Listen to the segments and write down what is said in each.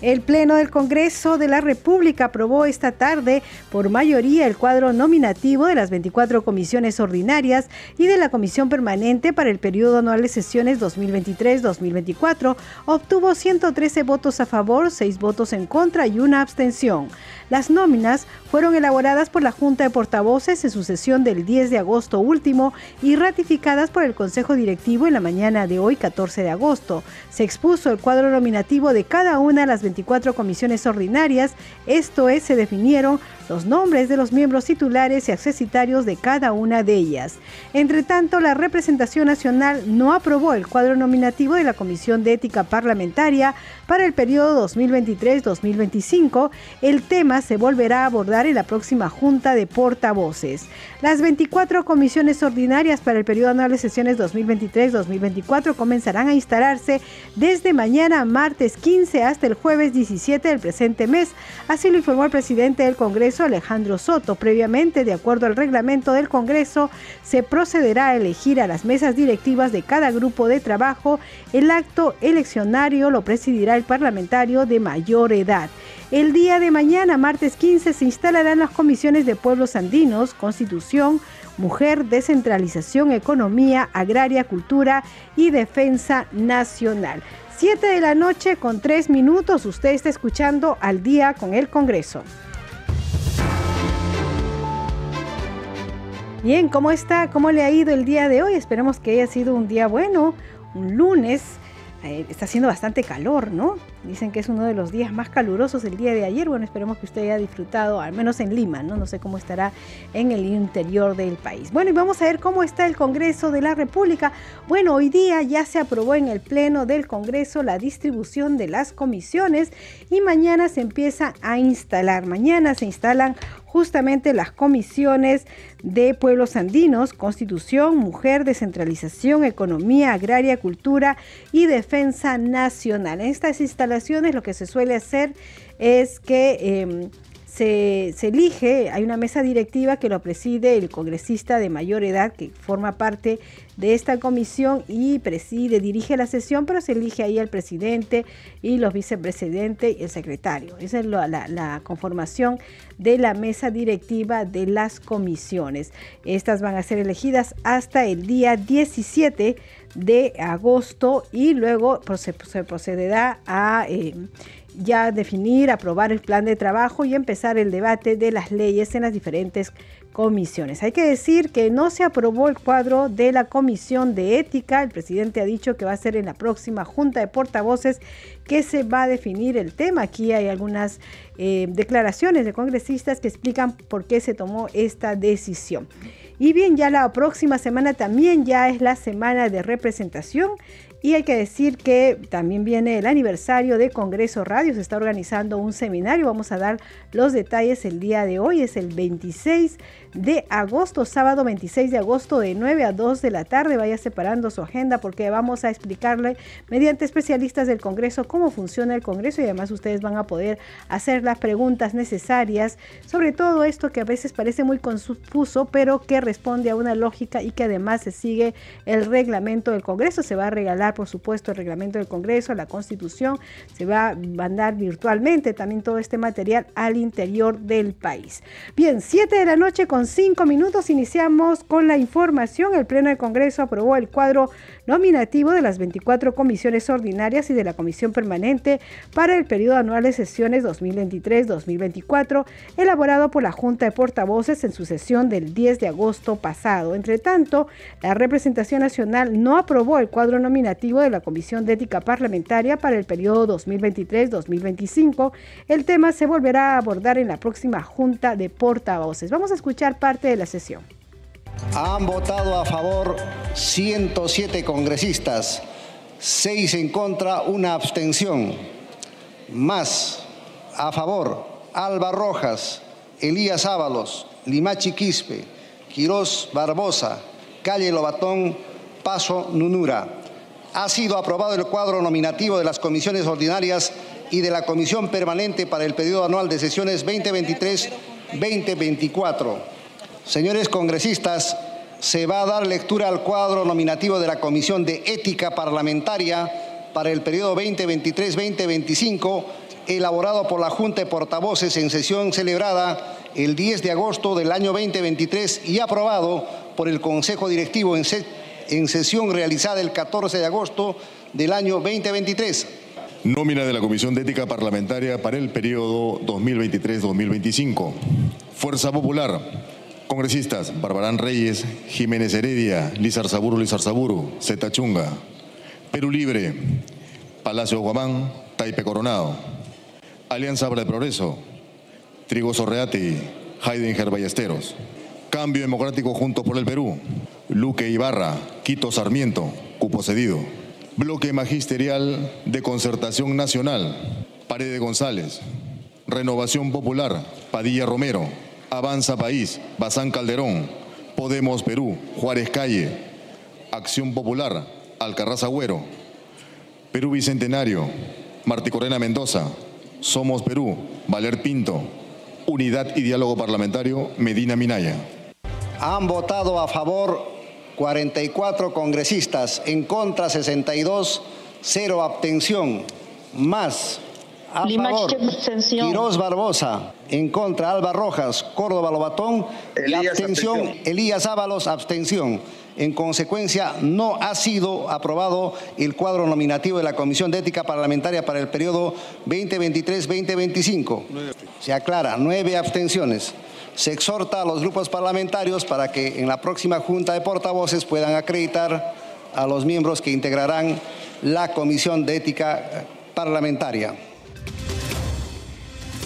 El Pleno del Congreso de la República aprobó esta tarde por mayoría el cuadro nominativo de las 24 comisiones ordinarias y de la Comisión Permanente para el periodo anual de sesiones 2023-2024. Obtuvo 113 votos a favor, 6 votos en contra y una abstención. Las nóminas fueron elaboradas por la Junta de Portavoces en su sesión del 10 de agosto último y ratificadas por el Consejo Directivo en la mañana de hoy, 14 de agosto. Se expuso el cuadro nominativo de cada una de las 24 comisiones ordinarias, esto es, se definieron los nombres de los miembros titulares y accesitarios de cada una de ellas. Entre tanto, la representación nacional no aprobó el cuadro nominativo de la Comisión de Ética Parlamentaria para el periodo 2023-2025. El tema se volverá a abordar en la próxima Junta de Portavoces. Las 24 comisiones ordinarias para el periodo anual de sesiones 2023-2024 comenzarán a instalarse desde mañana martes 15 hasta el jueves 17 del presente mes. Así lo informó el presidente del Congreso Alejandro Soto. Previamente, de acuerdo al reglamento del Congreso, se procederá a elegir a las mesas directivas de cada grupo de trabajo. El acto eleccionario lo presidirá el parlamentario de mayor edad. El día de mañana, martes 15, se instalarán las comisiones de pueblos andinos, constitución, mujer, descentralización, economía, agraria, cultura y defensa nacional. Siete de la noche con tres minutos, usted está escuchando al día con el Congreso. Bien, ¿cómo está? ¿Cómo le ha ido el día de hoy? Esperemos que haya sido un día bueno, un lunes. Eh, está haciendo bastante calor, ¿no? Dicen que es uno de los días más calurosos el día de ayer. Bueno, esperemos que usted haya disfrutado, al menos en Lima, ¿no? No sé cómo estará en el interior del país. Bueno, y vamos a ver cómo está el Congreso de la República. Bueno, hoy día ya se aprobó en el Pleno del Congreso la distribución de las comisiones y mañana se empieza a instalar. Mañana se instalan justamente las comisiones de pueblos andinos, constitución, mujer, descentralización, economía, agraria, cultura y defensa nacional. En estas instalaciones lo que se suele hacer es que... Em, se, elige, hay una mesa directiva que lo preside el congresista de mayor edad que forma parte de esta comisión y preside, dirige la sesión, pero se elige ahí el presidente y los vicepresidentes y el secretario. Esa es la, la conformación de la mesa directiva de las comisiones. Estas van a ser elegidas hasta el día 17 de agosto y luego se, procederá a eh, ya definir, aprobar el plan de trabajo y empezar el debate de las leyes en las diferentes comisiones. Hay que decir que no se aprobó el cuadro de la Comisión de Ética. El presidente ha dicho que va a ser en la próxima Junta de Portavoces que se va a definir el tema. Aquí hay algunas eh, declaraciones de congresistas que explican por qué se tomó esta decisión. Y bien, ya la próxima semana también ya es la semana de representación. Y hay que decir que también viene el aniversario de Congreso Radio, se está organizando un seminario, vamos a dar los detalles el día de hoy, es el 26 de agosto, sábado 26 de agosto de 9 a 2 de la tarde, vaya separando su agenda porque vamos a explicarle mediante especialistas del Congreso cómo funciona el Congreso y además ustedes van a poder hacer las preguntas necesarias sobre todo esto que a veces parece muy confuso, pero que responde a una lógica y que además se sigue el reglamento del Congreso, se va a regalar por supuesto, el reglamento del Congreso, la Constitución, se va a mandar virtualmente también todo este material al interior del país. Bien, 7 de la noche con con cinco minutos iniciamos con la información. El Pleno del Congreso aprobó el cuadro nominativo de las 24 comisiones ordinarias y de la Comisión Permanente para el periodo anual de sesiones 2023-2024, elaborado por la Junta de Portavoces en su sesión del 10 de agosto pasado. Entre tanto, la representación nacional no aprobó el cuadro nominativo de la Comisión de Ética Parlamentaria para el periodo 2023-2025. El tema se volverá a abordar en la próxima Junta de Portavoces. Vamos a escuchar parte de la sesión. Han votado a favor 107 congresistas, 6 en contra, una abstención. Más a favor Alba Rojas, Elías Ábalos, Limachi Quispe, Quirós Barbosa, Calle Lobatón, Paso Nunura. Ha sido aprobado el cuadro nominativo de las comisiones ordinarias y de la Comisión Permanente para el periodo anual de sesiones 2023-2024. Señores congresistas, se va a dar lectura al cuadro nominativo de la Comisión de Ética Parlamentaria para el periodo 2023-2025, elaborado por la Junta de Portavoces en sesión celebrada el 10 de agosto del año 2023 y aprobado por el Consejo Directivo en, sesión realizada el 14 de agosto del año 2023. Nómina de la Comisión de Ética Parlamentaria para el periodo 2023-2025. Fuerza Popular. Congresistas, Barbarán Reyes, Jiménez Heredia, Lizar Saburo, Lizar Zeta Chunga. Perú Libre, Palacio Guamán, Taipe Coronado. Alianza para el Progreso, Trigo Sorreati, Heidinger Ballesteros. Cambio Democrático Juntos por el Perú, Luque Ibarra, Quito Sarmiento, cupo cedido. Bloque Magisterial de Concertación Nacional, Paredes González. Renovación Popular, Padilla Romero, Avanza País, Bazán Calderón, Podemos Perú, Juárez Calle, Acción Popular, Alcarraz Agüero, Perú Bicentenario, Martí Corena Mendoza, Somos Perú, Valer Pinto, Unidad y Diálogo Parlamentario, Medina Minaya. Han votado a favor 44 congresistas, en contra 62, cero abstención, más a favor, Quirós Barbosa. En contra, Alba Rojas, Córdoba Lobatón. y abstención, Elías Ábalos, abstención. En consecuencia, no ha sido aprobado el cuadro nominativo de la Comisión de Ética Parlamentaria para el periodo 2023-2025. Se aclara, nueve abstenciones. Se exhorta a los grupos parlamentarios para que en la próxima Junta de Portavoces puedan acreditar a los miembros que integrarán la Comisión de Ética Parlamentaria.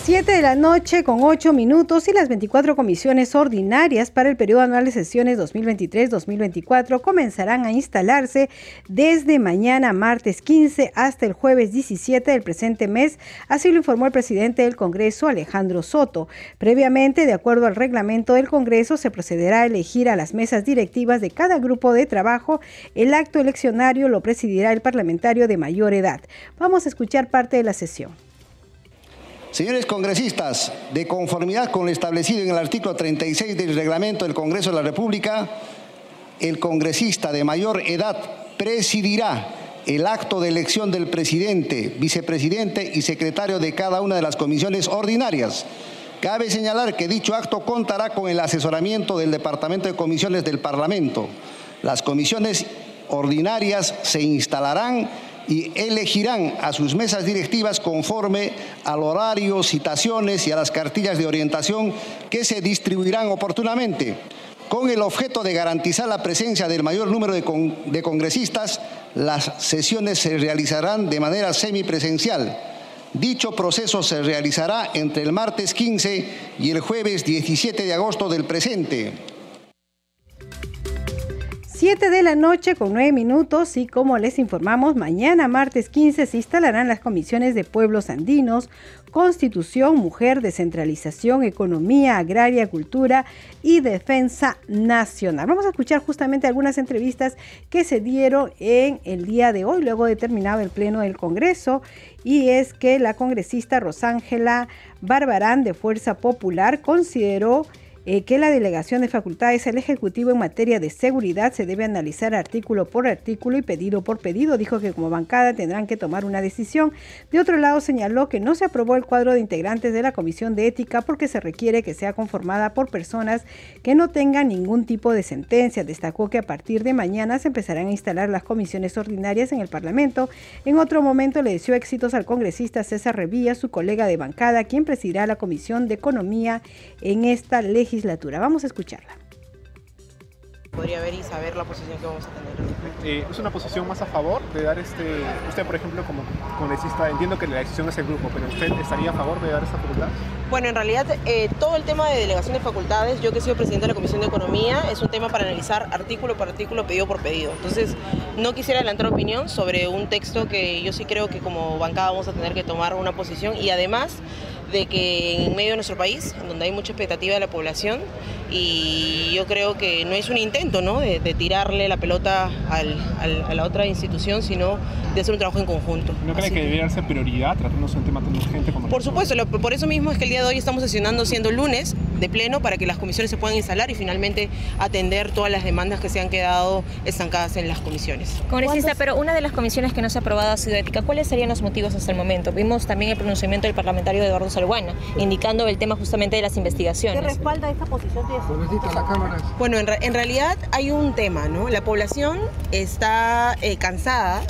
7 de la noche con 8 minutos y las 24 comisiones ordinarias para el periodo anual de sesiones 2023-2024 comenzarán a instalarse desde mañana martes 15 hasta el jueves 17 del presente mes, así lo informó el presidente del Congreso Alejandro Soto. Previamente, de acuerdo al reglamento del Congreso, se procederá a elegir a las mesas directivas de cada grupo de trabajo. El acto eleccionario lo presidirá el parlamentario de mayor edad. Vamos a escuchar parte de la sesión. Señores congresistas, de conformidad con lo establecido en el artículo 36 del reglamento del Congreso de la República, el congresista de mayor edad presidirá el acto de elección del presidente, vicepresidente y secretario de cada una de las comisiones ordinarias. Cabe señalar que dicho acto contará con el asesoramiento del Departamento de Comisiones del Parlamento. Las comisiones ordinarias se instalarán y elegirán a sus mesas directivas conforme al horario, citaciones y a las cartillas de orientación que se distribuirán oportunamente. Con el objeto de garantizar la presencia del mayor número de, de congresistas, las sesiones se realizarán de manera semipresencial. Dicho proceso se realizará entre el martes 15 y el jueves 17 de agosto del presente. 7 de la noche con 9 minutos y como les informamos, mañana martes 15 se instalarán las comisiones de pueblos andinos, Constitución, Mujer, Descentralización, Economía, Agraria, Cultura y Defensa Nacional. Vamos a escuchar justamente algunas entrevistas que se dieron en el día de hoy, luego de terminado el Pleno del Congreso, y es que la congresista Rosángela Barbarán de Fuerza Popular consideró eh, que la delegación de facultades al Ejecutivo en materia de seguridad se debe analizar artículo por artículo y pedido por pedido. Dijo que como bancada tendrán que tomar una decisión. De otro lado, señaló que no se aprobó el cuadro de integrantes de la Comisión de Ética porque se requiere que sea conformada por personas que no tengan ningún tipo de sentencia. Destacó que a partir de mañana se empezarán a instalar las comisiones ordinarias en el Parlamento. En otro momento le deseó éxitos al congresista César Revilla, su colega de bancada, quien presidirá la Comisión de Economía en esta legislatura legislatura. Vamos a escucharla. Podría ver y saber la posición que vamos a tener. Eh, ¿Es una posición más a favor de dar este... Usted, por ejemplo, como congresista, entiendo que la decisión es el grupo, pero ¿usted estaría a favor de dar esta facultad? Bueno, en realidad, eh, todo el tema de delegación de facultades, yo que he sido presidente de la Comisión de Economía, es un tema para analizar artículo por artículo, pedido por pedido. Entonces, no quisiera adelantar opinión sobre un texto que yo sí creo que como bancada vamos a tener que tomar una posición y además de que en medio de nuestro país, donde hay mucha expectativa de la población, y yo creo que no es un intento ¿no? de, tirarle la pelota al, a la otra institución, sino de hacer un trabajo en conjunto. ¿No cree que debería ser prioridad tratándose un tema tan urgente como Por supuesto, por eso mismo es que el día de hoy estamos sesionando siendo lunes de pleno para que las comisiones se puedan instalar y finalmente atender todas las demandas que se han quedado estancadas en las comisiones. Congresista, pero una de las comisiones que no se ha aprobado ha sido ética. ¿Cuáles serían los motivos hasta el momento? Vimos también el pronunciamiento del parlamentario Eduardo Salguana, indicando el tema justamente de las investigaciones. ¿Qué respalda esta posición de bueno, en, realidad hay un tema, ¿no? La población está eh, cansada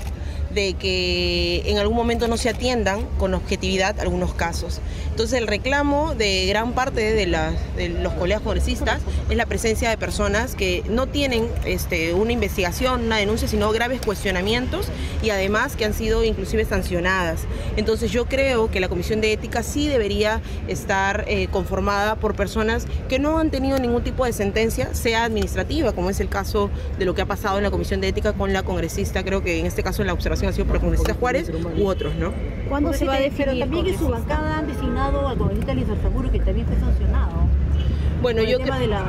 de que en algún momento no se atiendan con objetividad algunos casos. Entonces el reclamo de gran parte de, los colegas congresistas es la presencia de personas que no tienen este, una investigación, una denuncia, sino graves cuestionamientos y además que han sido inclusive sancionadas. Entonces yo creo que la Comisión de Ética sí debería estar eh, conformada por personas que no han tenido ningún tipo de sentencia, sea administrativa, como es el caso de lo que ha pasado en la Comisión de Ética con la congresista, creo que en este caso en la observación ha sido por la congresista Juárez u otros, ¿no? ¿Cuándo se va a definir? Pero también que su bancada han designado al congresista Seguro que también fue sancionado. Bueno, yo, de la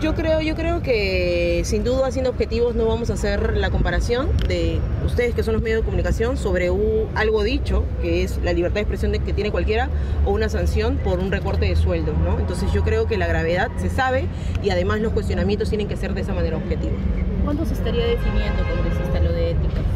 yo creo, yo creo que sin duda haciendo objetivos no vamos a hacer la comparación de ustedes que son los medios de comunicación sobre algo dicho, que es la libertad de expresión de, que tiene cualquiera, o una sanción por un recorte de sueldo, ¿no? Entonces yo creo que la gravedad se sabe y además los cuestionamientos tienen que ser de esa manera objetiva. ¿Cuándo se estaría definiendo, congresista, lo de?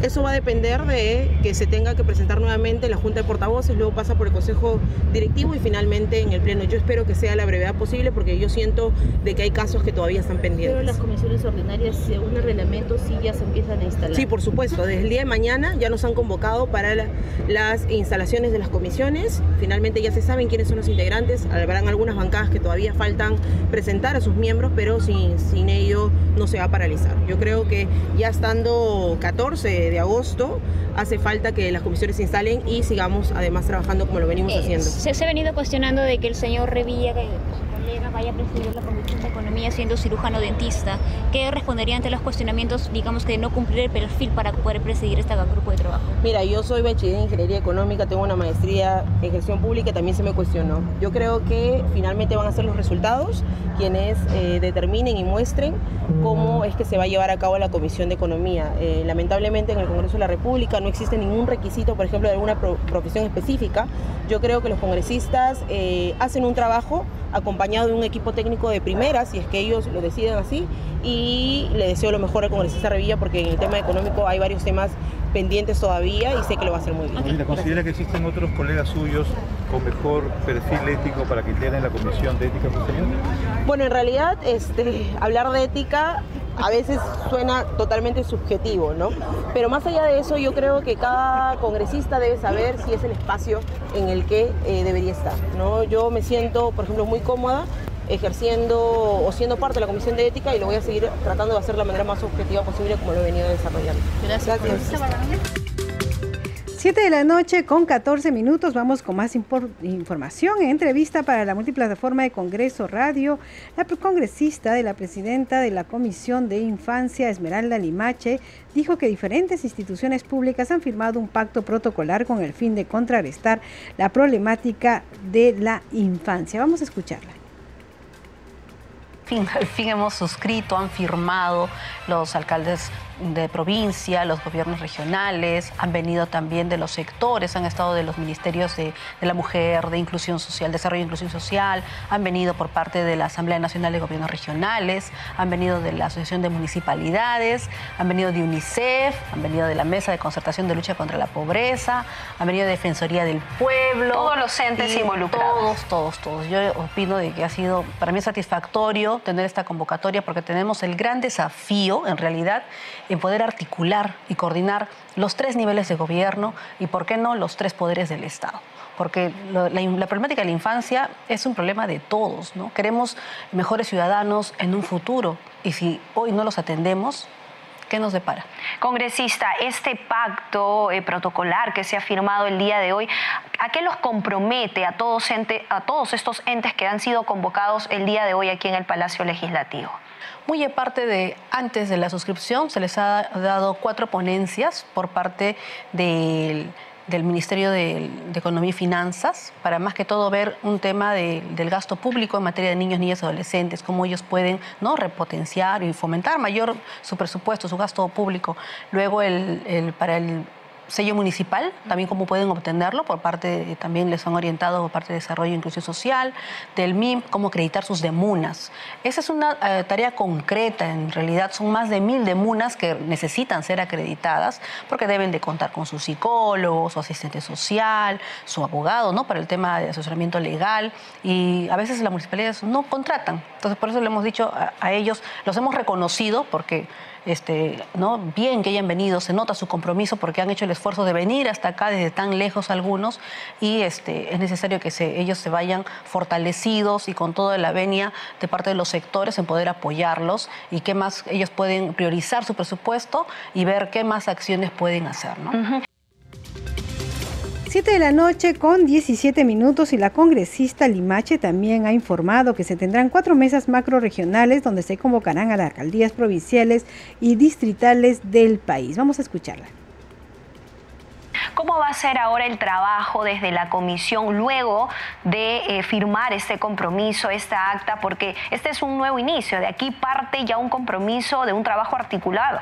Eso va a depender de que se tenga que presentar nuevamente en la Junta de Portavoces, luego pasa por el Consejo Directivo y finalmente en el Pleno. Yo espero que sea la brevedad posible porque yo siento de que hay casos que todavía están pendientes. Pero las comisiones ordinarias, según el reglamento, sí ya se empiezan a instalar. Sí, por supuesto. Desde el día de mañana ya nos han convocado para las instalaciones de las comisiones. Finalmente ya se saben quiénes son los integrantes. Habrán algunas bancadas que todavía faltan presentar a sus miembros, pero sin, sin ello no se va a paralizar. Yo creo que ya estando 14 de agosto hace falta que las comisiones se instalen y sigamos además trabajando como lo venimos eh, haciendo. Se, ha venido cuestionando de que el señor Revilla, que su colega, vaya a presidir la Comisión de Economía siendo cirujano dentista. ¿Qué respondería ante los cuestionamientos, digamos que de no cumplir el perfil para poder presidir este grupo de trabajo? Mira, yo soy bachiller en Ingeniería Económica, tengo una maestría en gestión pública también se me cuestionó. Yo creo que finalmente van a ser los resultados quienes eh, determinen y muestren cómo es que se va a llevar a cabo la Comisión de Economía. Eh, lamentablemente en el Congreso de la República no existe ningún requisito, por ejemplo, de alguna profesión específica. Yo creo que los congresistas eh, hacen un trabajo acompañado de un equipo técnico de primera, si es que ellos lo deciden así, y le deseo lo mejor al congresista Revilla porque en el tema económico hay varios temas pendientes todavía y sé que lo va a hacer muy bien. ¿Considera que existen otros colegas suyos con mejor perfil ético para que integren la Comisión de Ética Posterior? Bueno, en realidad este, hablar de ética a veces suena totalmente subjetivo, ¿no? Pero más allá de eso, yo creo que cada congresista debe saber si es el espacio en el que eh, debería estar, ¿no? Yo me siento, por ejemplo, muy cómoda ejerciendo o siendo parte de la Comisión de Ética y lo voy a seguir tratando de hacer de la manera más objetiva posible como lo he venido desarrollando. Gracias. Gracias. 7 de la noche con 14 minutos vamos con más información. En entrevista para la multiplataforma de Congreso Radio, la congresista de la presidenta de la Comisión de Infancia, Esmeralda Limache, dijo que diferentes instituciones públicas han firmado un pacto protocolar con el fin de contrarrestar la problemática de la infancia. Vamos a escucharla fin, al fin hemos suscrito, han firmado los alcaldes de provincia, los gobiernos regionales, han venido también de los sectores, han estado de los ministerios de, de la mujer, de inclusión social, desarrollo e inclusión social, han venido por parte de la Asamblea Nacional de Gobiernos Regionales, han venido de la Asociación de Municipalidades, han venido de UNICEF, han venido de la Mesa de Concertación de Lucha contra la Pobreza, han venido de Defensoría del Pueblo. Todos los entes involucrados. Todos, todos, todos. Yo opino de que ha sido para mí satisfactorio tener esta convocatoria porque tenemos el gran desafío, en realidad, en poder articular y coordinar los tres niveles de gobierno y, ¿por qué no?, los tres poderes del Estado porque la, problemática de la infancia es un problema de todos, ¿no? Queremos mejores ciudadanos en un futuro y si hoy no los atendemos, ¿qué nos depara? Congresista, este pacto eh, protocolar que se ha firmado el día de hoy, ¿a qué los compromete a todos, a todos estos entes que han sido convocados el día de hoy aquí en el Palacio Legislativo? Muy aparte de antes de la suscripción, se les ha dado cuatro ponencias por parte del del Ministerio de, Economía y Finanzas, para más que todo ver un tema de, del gasto público en materia de niños, niñas y adolescentes, cómo ellos pueden ¿no? repotenciar y fomentar mayor su presupuesto, su gasto público. Luego, el, el, para el sello municipal, también cómo pueden obtenerlo, por parte, también les han orientado por parte de Desarrollo e Inclusión Social, del MIM, cómo acreditar sus demunas. Esa es una eh, tarea concreta, en realidad son más de mil demunas que necesitan ser acreditadas, porque deben de contar con su psicólogo, su asistente social, su abogado, ¿no? Para el tema de asesoramiento legal, y a veces las municipalidades no contratan. Entonces, por eso le hemos dicho a, a ellos, los hemos reconocido, porque este, ¿no? bien que hayan venido, se nota su compromiso porque han hecho el esfuerzo de venir hasta acá desde tan lejos algunos y este, es necesario que ellos se vayan fortalecidos y con toda la venia de parte de los sectores en poder apoyarlos y qué más ellos pueden priorizar su presupuesto y ver qué más acciones pueden hacer. 7 de la noche con 17 minutos y la congresista Limache también ha informado que se tendrán cuatro mesas macroregionales donde se convocarán a las alcaldías provinciales y distritales del país. Vamos a escucharla. ¿Cómo va a ser ahora el trabajo desde la comisión luego de eh, firmar este compromiso, esta acta? Porque este es un nuevo inicio, de aquí parte ya un compromiso de un trabajo articulado.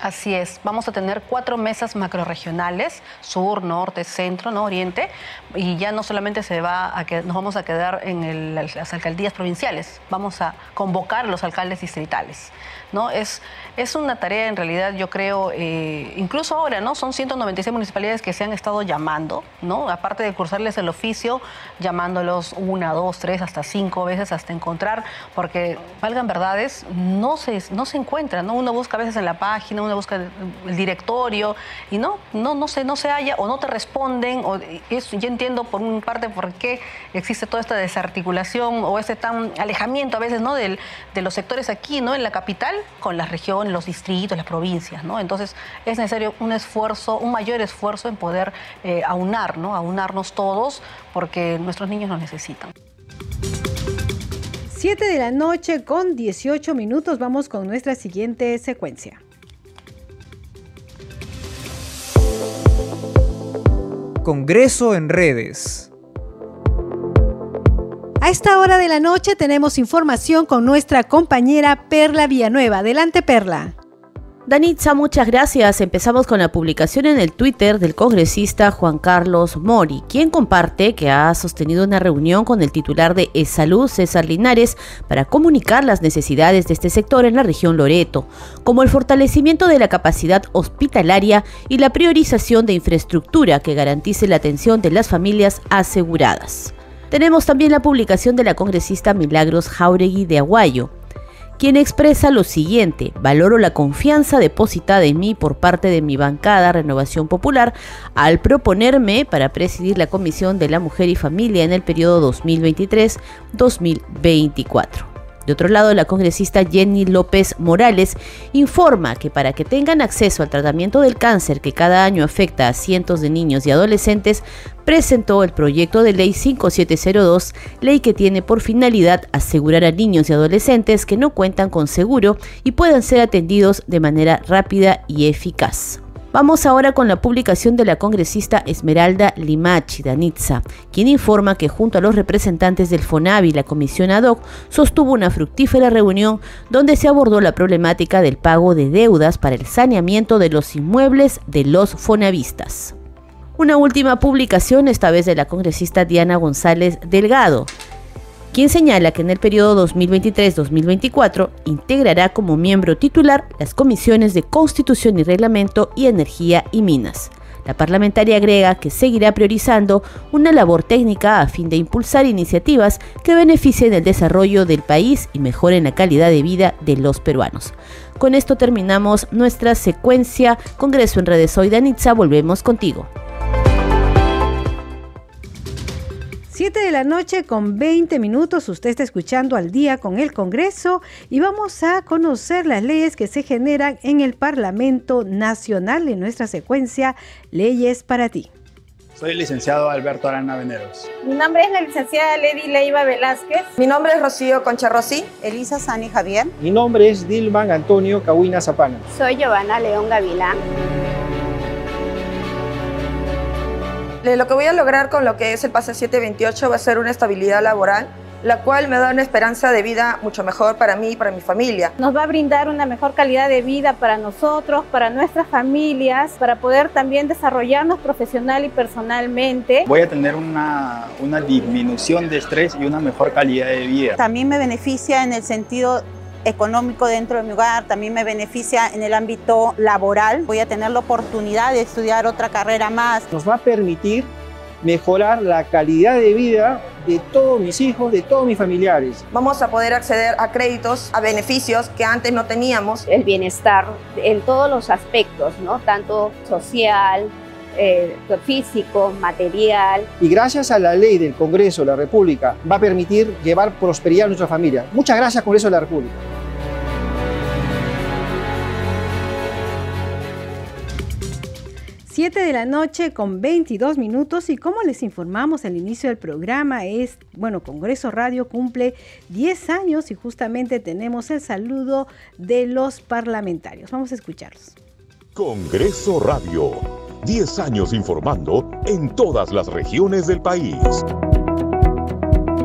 Así es, vamos a tener cuatro mesas macroregionales, sur, norte, centro, ¿no? oriente, y ya no solamente se va a que, nos vamos a quedar en el, las alcaldías provinciales, vamos a convocar a los alcaldes distritales. ¿no? Es, es una tarea en realidad, yo creo, eh, incluso ahora, ¿no? Son 196 municipalidades que se han estado llamando, ¿no? Aparte de cursarles el oficio, llamándolos una, dos, tres, hasta cinco veces hasta encontrar, porque, valgan verdades, no se, no se encuentran, ¿no? Uno busca a veces en la página, uno busca el, directorio y no, no, no, se, no se halla o no te responden. O, eso, yo entiendo por una parte por qué existe toda esta desarticulación o ese tan alejamiento a veces, ¿no? Del, de los sectores aquí, ¿no? En la capital con las regiones, los distritos, las provincias, ¿no? Entonces es necesario un esfuerzo, un mayor esfuerzo en poder eh, aunar, ¿no? Aunarnos todos porque nuestros niños nos necesitan. 7 de la noche con 18 minutos vamos con nuestra siguiente secuencia. Congreso en redes. Esta hora de la noche tenemos información con nuestra compañera Perla Villanueva. Adelante, Perla. Danitza, muchas gracias. Empezamos con la publicación en el Twitter del congresista Juan Carlos Mori, quien comparte que ha sostenido una reunión con el titular de E-Salud, César Linares, para comunicar las necesidades de este sector en la región Loreto, como el fortalecimiento de la capacidad hospitalaria y la priorización de infraestructura que garantice la atención de las familias aseguradas. Tenemos también la publicación de la congresista Milagros Jauregui de Aguayo, quien expresa lo siguiente, valoro la confianza depositada en mí por parte de mi bancada Renovación Popular al proponerme para presidir la Comisión de la Mujer y Familia en el periodo 2023-2024. De otro lado, la congresista Jenny López Morales informa que para que tengan acceso al tratamiento del cáncer que cada año afecta a cientos de niños y adolescentes, presentó el proyecto de ley 5702, ley que tiene por finalidad asegurar a niños y adolescentes que no cuentan con seguro y puedan ser atendidos de manera rápida y eficaz. Vamos ahora con la publicación de la congresista Esmeralda Limachi Danitza, quien informa que junto a los representantes del FONAVI y la Comisión ad hoc sostuvo una fructífera reunión donde se abordó la problemática del pago de deudas para el saneamiento de los inmuebles de los fonavistas. Una última publicación, esta vez de la congresista Diana González Delgado, quien señala que en el periodo 2023-2024 integrará como miembro titular las comisiones de Constitución y Reglamento y Energía y Minas. La parlamentaria agrega que seguirá priorizando una labor técnica a fin de impulsar iniciativas que beneficien el desarrollo del país y mejoren la calidad de vida de los peruanos. Con esto terminamos nuestra secuencia Congreso en Redes Hoy Danitza. Volvemos contigo. 7 de la noche con 20 minutos, usted está escuchando al día con el Congreso y vamos a conocer las leyes que se generan en el Parlamento Nacional en nuestra secuencia Leyes para ti. Soy el licenciado Alberto Arana Veneros. Mi nombre es la licenciada Lady Leiva Velázquez. Mi nombre es Rocío Concha Rossi. Elisa Sani Javier. Mi nombre es Dilman Antonio Cahuina Zapana. Soy Giovanna León Gavilán. Lo que voy a lograr con lo que es el pase 728 va a ser una estabilidad laboral, la cual me da una esperanza de vida mucho mejor para mí y para mi familia. Nos va a brindar una mejor calidad de vida para nosotros, para nuestras familias, para poder también desarrollarnos profesional y personalmente. Voy a tener una, una disminución de estrés y una mejor calidad de vida. También me beneficia en el sentido económico dentro de mi hogar, también me beneficia en el ámbito laboral. Voy a tener la oportunidad de estudiar otra carrera más. Nos va a permitir mejorar la calidad de vida de todos mis hijos, de todos mis familiares. Vamos a poder acceder a créditos, a beneficios que antes no teníamos. El bienestar en todos los aspectos, ¿no? Tanto social, eh, físico, material. Y gracias a la ley del Congreso de la República va a permitir llevar prosperidad a nuestra familia. Muchas gracias Congreso de la República. 7 de la noche con 22 minutos y como les informamos al inicio del programa es, bueno, Congreso Radio cumple 10 años y justamente tenemos el saludo de los parlamentarios. Vamos a escucharlos. Congreso Radio, 10 años informando en todas las regiones del país.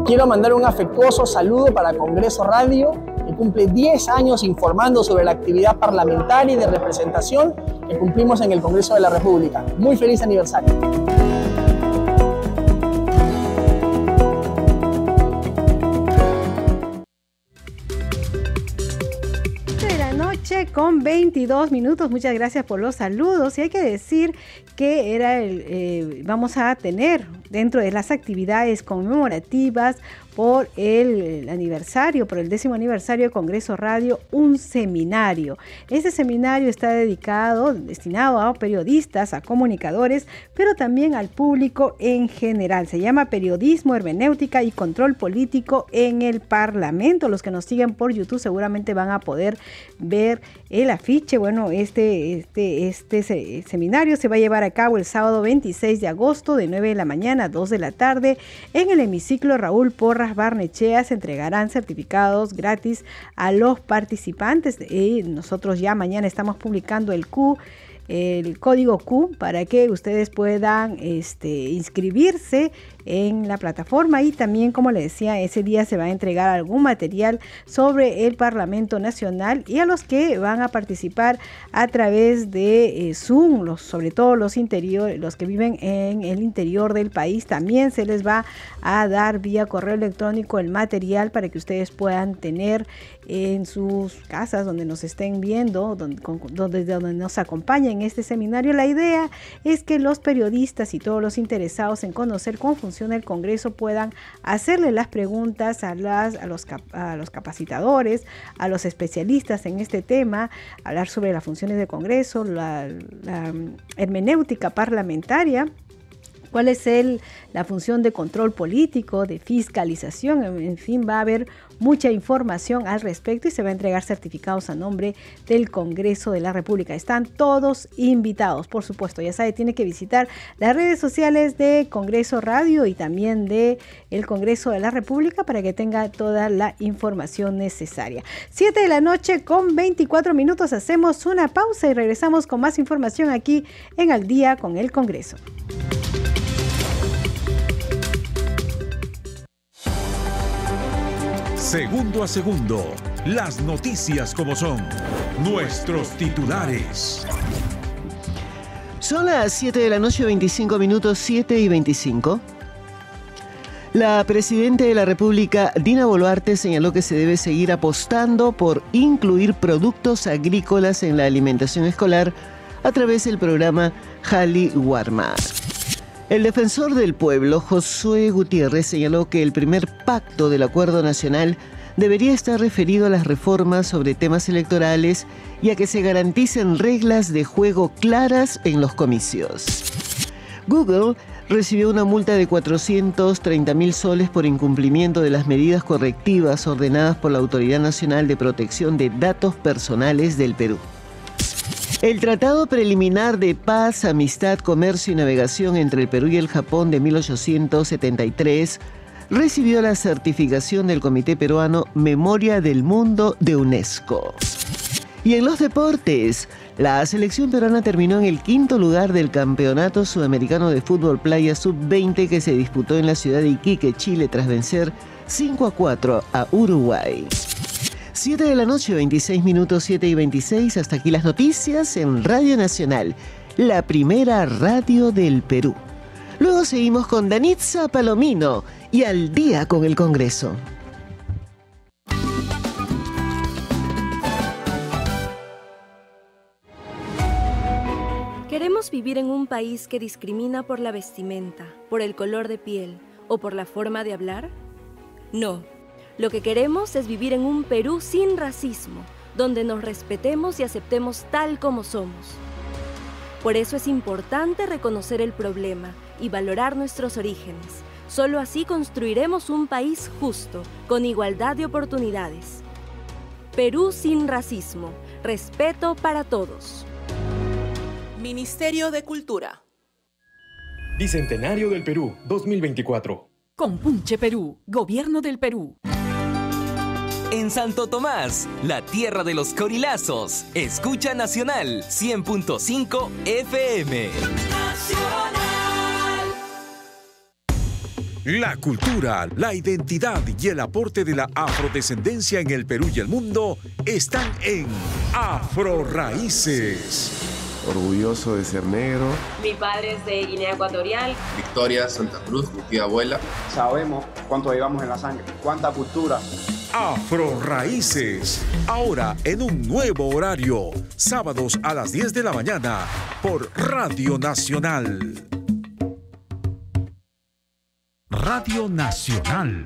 Quiero mandar un afectuoso saludo para Congreso Radio cumple 10 años informando sobre la actividad parlamentaria y de representación que cumplimos en el Congreso de la República. Muy feliz aniversario. con 22 minutos. Muchas gracias por los saludos. Y hay que decir que era el, eh, vamos a tener dentro de las actividades conmemorativas por el, aniversario, por el décimo aniversario de Congreso Radio, un seminario. Este seminario está dedicado, destinado a periodistas, a comunicadores, pero también al público en general. Se llama Periodismo, Hermenéutica y Control Político en el Parlamento. Los que nos siguen por YouTube seguramente van a poder ver el afiche. Bueno, este, este, este seminario se va a llevar a cabo el sábado 26 de agosto de 9 de la mañana a 2 de la tarde en el hemiciclo Raúl Porras Barnechea. Se entregarán certificados gratis a los participantes y nosotros ya mañana estamos publicando el Q el código Q para que ustedes puedan este, inscribirse en la plataforma. Y también, como le decía, ese día se va a entregar algún material sobre el Parlamento Nacional y a los que van a participar a través de eh, Zoom, los, sobre todo los interior, los que viven en el interior del país, también se les va a dar vía correo electrónico el material para que ustedes puedan tener en sus casas donde nos estén viendo, donde, donde, nos acompañen en este seminario. La idea es que los periodistas y todos los interesados en conocer cómo funciona del Congreso puedan hacerle las preguntas a, las, a, los, a los capacitadores, a los especialistas en este tema, hablar sobre las funciones del Congreso, la, la hermenéutica parlamentaria cuál es el, la función de control político, de fiscalización, en fin, va a haber mucha información al respecto y se va a entregar certificados a nombre del Congreso de la República. Están todos invitados, por supuesto. Ya sabe, tiene que visitar las redes sociales de Congreso Radio y también de el Congreso de la República para que tenga toda la información necesaria. Siete de la noche con 24 minutos hacemos una pausa y regresamos con más información aquí en Al día con el Congreso. Segundo a segundo, las noticias como son, nuestros titulares. Son las 7 de la noche, 25 minutos, 7 y 25. La presidenta de la República, Dina Boluarte, señaló que se debe seguir apostando por incluir productos agrícolas en la alimentación escolar a través del programa Jali Warma. El defensor del pueblo, Josué Gutiérrez, señaló que el primer pacto del Acuerdo Nacional debería estar referido a las reformas sobre temas electorales y a que se garanticen reglas de juego claras en los comicios. Google recibió una multa de 430 mil soles por incumplimiento de las medidas correctivas ordenadas por la Autoridad Nacional de Protección de Datos Personales del Perú. El Tratado Preliminar de Paz, Amistad, Comercio y Navegación entre el Perú y el Japón de 1873 recibió la certificación del Comité Peruano Memoria del Mundo de UNESCO. Y en los deportes, la selección peruana terminó en el quinto lugar del Campeonato Sudamericano de Fútbol Playa Sub-20 que se disputó en la ciudad de Iquique, Chile, tras vencer 5 a 4 a Uruguay. 7 de la noche, 26 minutos 7 y 26. Hasta aquí las noticias en Radio Nacional, la primera radio del Perú. Luego seguimos con Danitza Palomino y al día con el Congreso. ¿Queremos vivir en un país que discrimina por la vestimenta, por el color de piel o por la forma de hablar? No. Lo que queremos es vivir en un Perú sin racismo, donde nos respetemos y aceptemos tal como somos. Por eso es importante reconocer el problema y valorar nuestros orígenes. Solo así construiremos un país justo, con igualdad de oportunidades. Perú sin racismo. Respeto para todos. Ministerio de Cultura. Bicentenario del Perú 2024. Compunche Perú, Gobierno del Perú. En Santo Tomás, la tierra de los corilazos. Escucha Nacional 100.5 FM. La cultura, la identidad y el aporte de la afrodescendencia en el Perú y el mundo están en Afro Raíces. Orgulloso de ser negro. Mi padre es de Guinea Ecuatorial. Victoria, Santa Cruz, mi tía abuela. Sabemos cuánto llevamos en la sangre, cuánta cultura. Afro Raíces, ahora en un nuevo horario, sábados a las 10 de la mañana por Radio Nacional. Radio Nacional.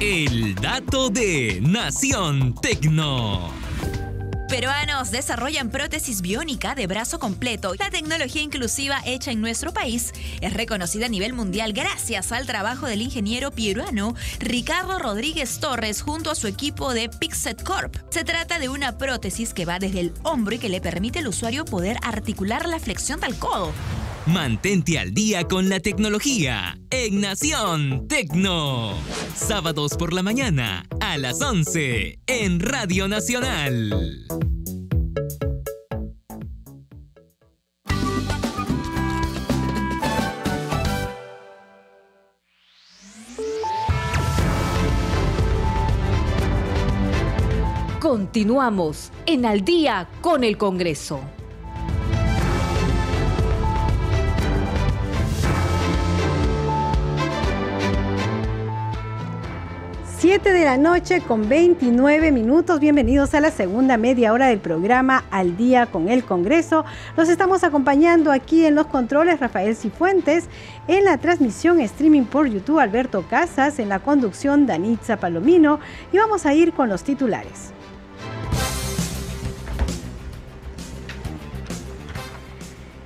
El dato de Nación Tecno. Peruanos desarrollan prótesis biónica de brazo completo. La tecnología inclusiva hecha en nuestro país es reconocida a nivel mundial gracias al trabajo del ingeniero peruano Ricardo Rodríguez Torres junto a su equipo de Pixet Corp. Se trata de una prótesis que va desde el hombro y que le permite al usuario poder articular la flexión del codo. Mantente al día con la tecnología en Nación Tecno. Sábados por la mañana a las 11 en Radio Nacional. Continuamos en Al día con el Congreso. 7 de la noche con 29 minutos. Bienvenidos a la segunda media hora del programa Al día con el Congreso. Los estamos acompañando aquí en los controles Rafael Cifuentes, en la transmisión streaming por YouTube Alberto Casas, en la conducción Danitza Palomino y vamos a ir con los titulares.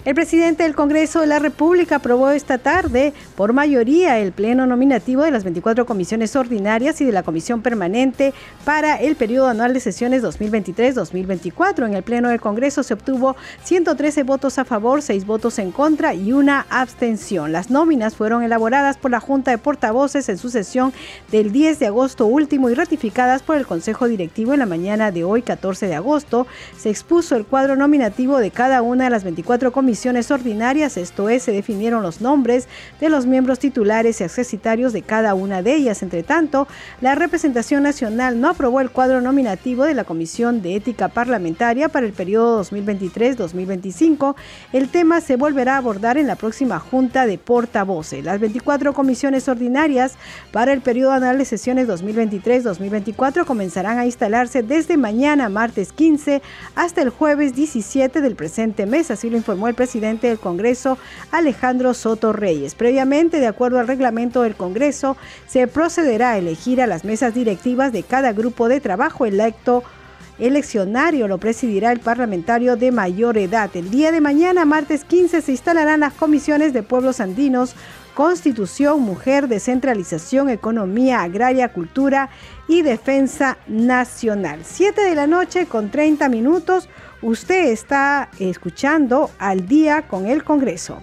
El presidente del Congreso de la República aprobó esta tarde por mayoría el pleno nominativo de las 24 comisiones ordinarias y de la comisión permanente para el periodo anual de sesiones 2023-2024. En el pleno del Congreso se obtuvo 113 votos a favor, 6 votos en contra y una abstención. Las nóminas fueron elaboradas por la Junta de Portavoces en su sesión del 10 de agosto último y ratificadas por el Consejo Directivo en la mañana de hoy, 14 de agosto. Se expuso el cuadro nominativo de cada una de las 24 comisiones ordinarias, esto es, se definieron los nombres de los miembros titulares y accesitarios de cada una de ellas. Entre tanto, la representación nacional no aprobó el cuadro nominativo de la Comisión de Ética Parlamentaria para el periodo 2023-2025. El tema se volverá a abordar en la próxima Junta de Portavoces. Las 24 comisiones ordinarias para el periodo anual de sesiones 2023-2024 comenzarán a instalarse desde mañana, martes 15, hasta el jueves 17 del presente mes, así lo informó el presidente del Congreso, Alejandro Soto Reyes. Previamente, de acuerdo al reglamento del Congreso, se procederá a elegir a las mesas directivas de cada grupo de trabajo electo eleccionario lo presidirá el parlamentario de mayor edad. El día de mañana, martes 15, se instalarán las comisiones de pueblos andinos, Constitución, Mujer, Descentralización, Economía, Agraria, Cultura y Defensa Nacional. Siete de la noche con 30 minutos. Usted está escuchando al día con el Congreso.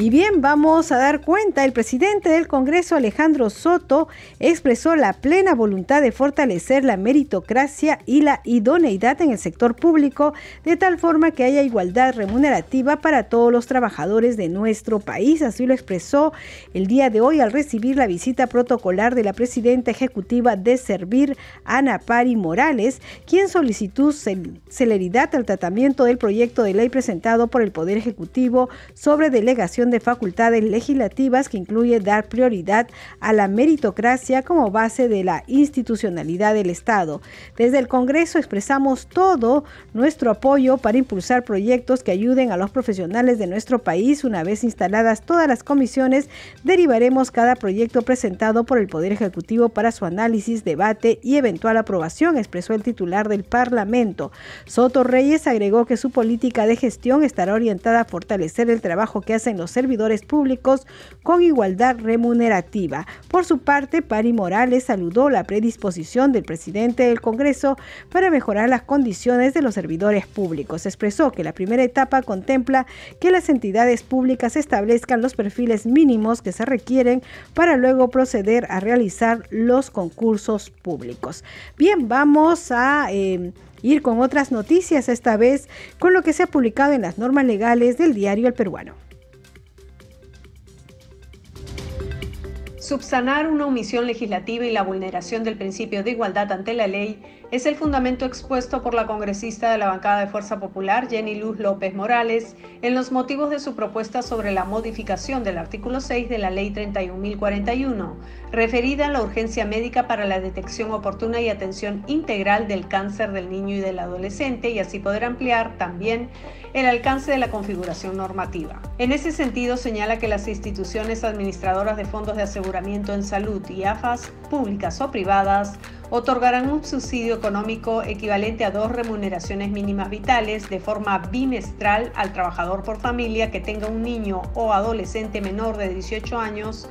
Y bien, vamos a dar cuenta, el presidente del Congreso, Alejandro Soto, expresó la plena voluntad de fortalecer la meritocracia y la idoneidad en el sector público, de tal forma que haya igualdad remunerativa para todos los trabajadores de nuestro país. Así lo expresó el día de hoy al recibir la visita protocolar de la presidenta ejecutiva de Servir, Ana Pari Morales, quien solicitó celeridad al tratamiento del proyecto de ley presentado por el Poder Ejecutivo sobre delegación de facultades legislativas que incluye dar prioridad a la meritocracia como base de la institucionalidad del Estado. Desde el Congreso expresamos todo nuestro apoyo para impulsar proyectos que ayuden a los profesionales de nuestro país. Una vez instaladas todas las comisiones, derivaremos cada proyecto presentado por el Poder Ejecutivo para su análisis, debate y eventual aprobación, expresó el titular del Parlamento. Soto Reyes agregó que su política de gestión estará orientada a fortalecer el trabajo que hacen los servidores públicos con igualdad remunerativa. Por su parte, Pari Morales saludó la predisposición del presidente del Congreso para mejorar las condiciones de los servidores públicos. Expresó que la primera etapa contempla que las entidades públicas establezcan los perfiles mínimos que se requieren para luego proceder a realizar los concursos públicos. Bien, vamos a... Eh, ir con otras noticias, esta vez con lo que se ha publicado en las normas legales del diario El Peruano. Subsanar una omisión legislativa y la vulneración del principio de igualdad ante la ley es el fundamento expuesto por la congresista de la bancada de Fuerza Popular, Jenny Luz López Morales, en los motivos de su propuesta sobre la modificación del artículo 6 de la Ley 31.041, referida a la urgencia médica para la detección oportuna y atención integral del cáncer del niño y del adolescente y así poder ampliar también el alcance de la configuración normativa. En ese sentido, señala que las instituciones administradoras de fondos de aseguramiento en salud y AFAS, públicas o privadas, otorgarán un subsidio económico equivalente a dos remuneraciones mínimas vitales de forma bimestral al trabajador por familia que tenga un niño o adolescente menor de 18 años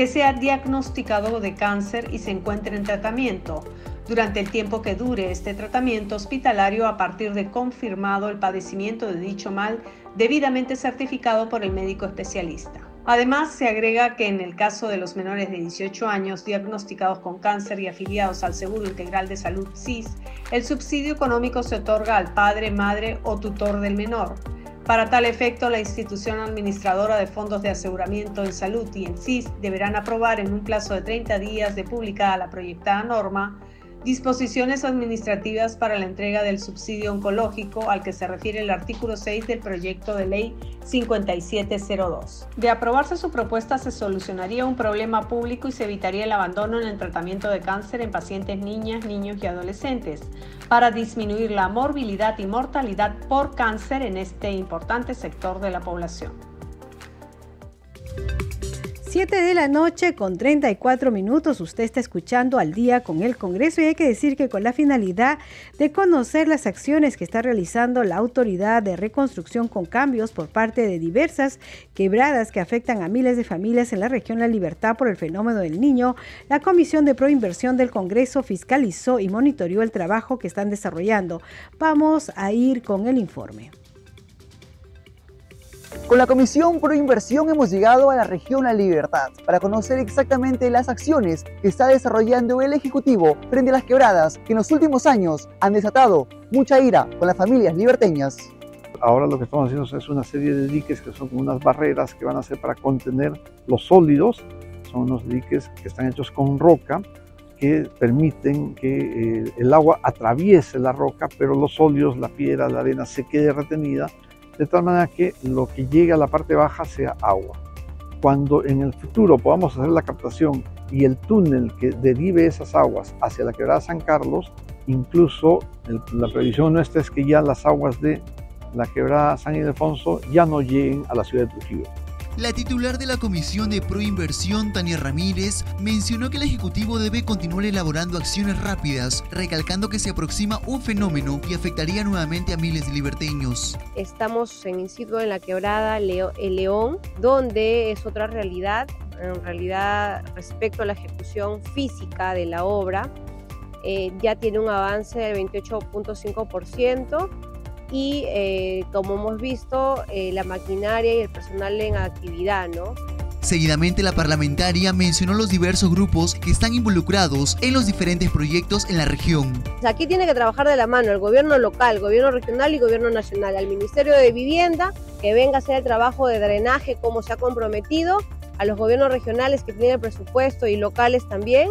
que sea diagnosticado de cáncer y se encuentre en tratamiento durante el tiempo que dure este tratamiento hospitalario a partir de confirmado el padecimiento de dicho mal debidamente certificado por el médico especialista. Además, se agrega que en el caso de los menores de 18 años diagnosticados con cáncer y afiliados al Seguro Integral de Salud SIS, el subsidio económico se otorga al padre, madre o tutor del menor. Para tal efecto, la institución administradora de fondos de aseguramiento en salud y en SIS deberán aprobar en un plazo de 30 días de publicada la proyectada norma Disposiciones administrativas para la entrega del subsidio oncológico al que se refiere el artículo 6 del proyecto de ley 5702. De aprobarse su propuesta se solucionaría un problema público y se evitaría el abandono en el tratamiento de cáncer en pacientes niñas, niños y adolescentes para disminuir la morbilidad y mortalidad por cáncer en este importante sector de la población. 7 de la noche con 34 minutos. Usted está escuchando al día con el Congreso y hay que decir que con la finalidad de conocer las acciones que está realizando la Autoridad de Reconstrucción con cambios por parte de diversas quebradas que afectan a miles de familias en la región La Libertad por el fenómeno del niño, la Comisión de Proinversión del Congreso fiscalizó y monitoreó el trabajo que están desarrollando. Vamos a ir con el informe. Con la Comisión Pro Inversión hemos llegado a la región La Libertad para conocer exactamente las acciones que está desarrollando el Ejecutivo frente a las quebradas que en los últimos años han desatado mucha ira con las familias liberteñas. Ahora lo que estamos haciendo es una serie de diques que son unas barreras que van a ser para contener los sólidos. Son unos diques que están hechos con roca que permiten que eh, el agua atraviese la roca, pero los sólidos, la piedra, la arena se quede retenida de tal manera que lo que llegue a la parte baja sea agua. Cuando en el futuro podamos hacer la captación y el túnel que derive esas aguas hacia la quebrada San Carlos, incluso la previsión nuestra es que ya las aguas de la quebrada San Ildefonso ya no lleguen a la ciudad de Trujillo. La titular de la Comisión de Proinversión, Tania Ramírez, mencionó que el Ejecutivo debe continuar elaborando acciones rápidas, recalcando que se aproxima un fenómeno que afectaría nuevamente a miles de liberteños. Estamos en inciso en la quebrada El León, donde es otra realidad, en realidad respecto a la ejecución física de la obra, eh, ya tiene un avance del 28.5% y eh, como hemos visto, eh, la maquinaria y el personal en actividad, ¿no? Seguidamente la parlamentaria mencionó los diversos grupos que están involucrados en los diferentes proyectos en la región. Aquí tiene que trabajar de la mano el gobierno local, el gobierno regional y el gobierno nacional, al Ministerio de Vivienda, que venga a hacer el trabajo de drenaje como se ha comprometido, a los gobiernos regionales que tienen el presupuesto y locales también,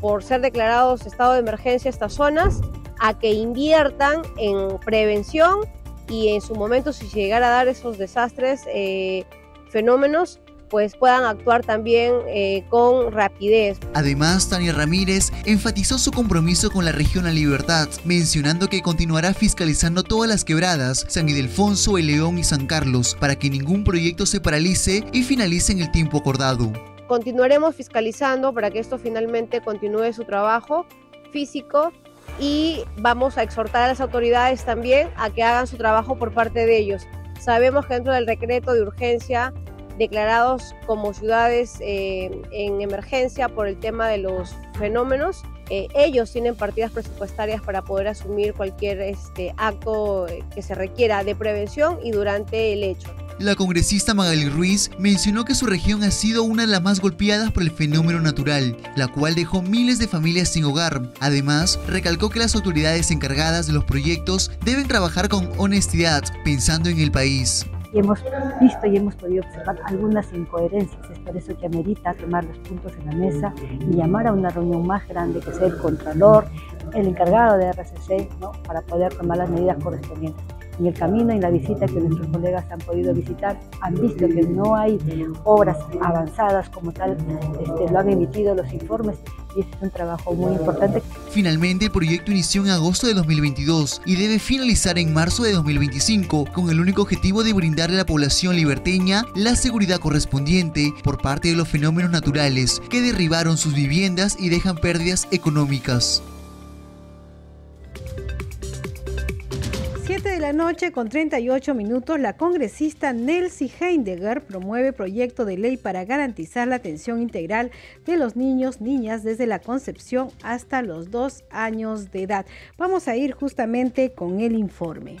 por ser declarados estado de emergencia estas zonas, a que inviertan en prevención y en su momento si llegara a dar esos desastres, eh, fenómenos, pues puedan actuar también eh, con rapidez. Además, Tania Ramírez enfatizó su compromiso con la región a libertad, mencionando que continuará fiscalizando todas las quebradas, San Ildefonso, El León y San Carlos, para que ningún proyecto se paralice y finalice en el tiempo acordado. Continuaremos fiscalizando para que esto finalmente continúe su trabajo físico y vamos a exhortar a las autoridades también a que hagan su trabajo por parte de ellos. Sabemos que dentro del decreto de urgencia declarados como ciudades eh, en emergencia por el tema de los fenómenos, eh, ellos tienen partidas presupuestarias para poder asumir cualquier este, acto eh, que se requiera de prevención y durante el hecho. La congresista Magali Ruiz mencionó que su región ha sido una de las más golpeadas por el fenómeno natural, la cual dejó miles de familias sin hogar. Además, recalcó que las autoridades encargadas de los proyectos deben trabajar con honestidad, pensando en el país y hemos visto y hemos podido observar algunas incoherencias. Es por eso que amerita tomar los puntos en la mesa y llamar a una reunión más grande que sea el Contralor, el encargado de RCC, ¿no? para poder tomar las medidas correspondientes en el camino y la visita que nuestros colegas han podido visitar, han visto que no hay obras avanzadas como tal, este, lo han emitido los informes y este es un trabajo muy importante. Finalmente, el proyecto inició en agosto de 2022 y debe finalizar en marzo de 2025 con el único objetivo de brindarle a la población liberteña la seguridad correspondiente por parte de los fenómenos naturales que derribaron sus viviendas y dejan pérdidas económicas. De la noche con 38 minutos, la congresista Nelsie Heidegger promueve proyecto de ley para garantizar la atención integral de los niños, niñas desde la concepción hasta los dos años de edad. Vamos a ir justamente con el informe.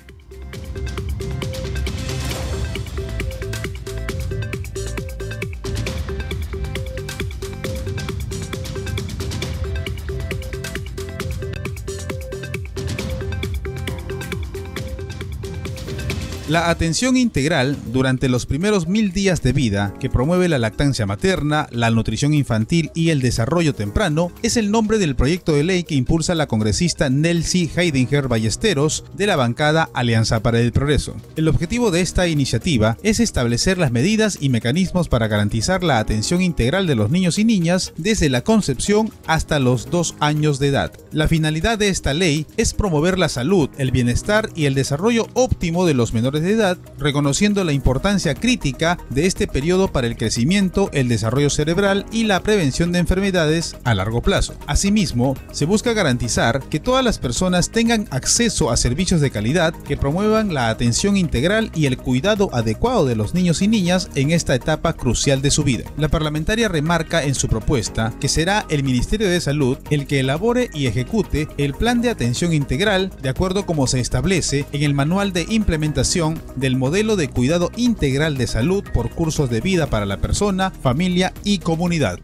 La atención integral durante los primeros mil días de vida, que promueve la lactancia materna, la nutrición infantil y el desarrollo temprano, es el nombre del proyecto de ley que impulsa la congresista Nelsie Heidinger Ballesteros de la bancada Alianza para el Progreso. El objetivo de esta iniciativa es establecer las medidas y mecanismos para garantizar la atención integral de los niños y niñas desde la concepción hasta los dos años de edad. La finalidad de esta ley es promover la salud, el bienestar y el desarrollo óptimo de los menores de edad, reconociendo la importancia crítica de este periodo para el crecimiento, el desarrollo cerebral y la prevención de enfermedades a largo plazo. Asimismo, se busca garantizar que todas las personas tengan acceso a servicios de calidad que promuevan la atención integral y el cuidado adecuado de los niños y niñas en esta etapa crucial de su vida. La parlamentaria remarca en su propuesta que será el Ministerio de Salud el que elabore y ejecute el plan de atención integral de acuerdo como se establece en el manual de implementación del modelo de cuidado integral de salud por cursos de vida para la persona, familia y comunidad.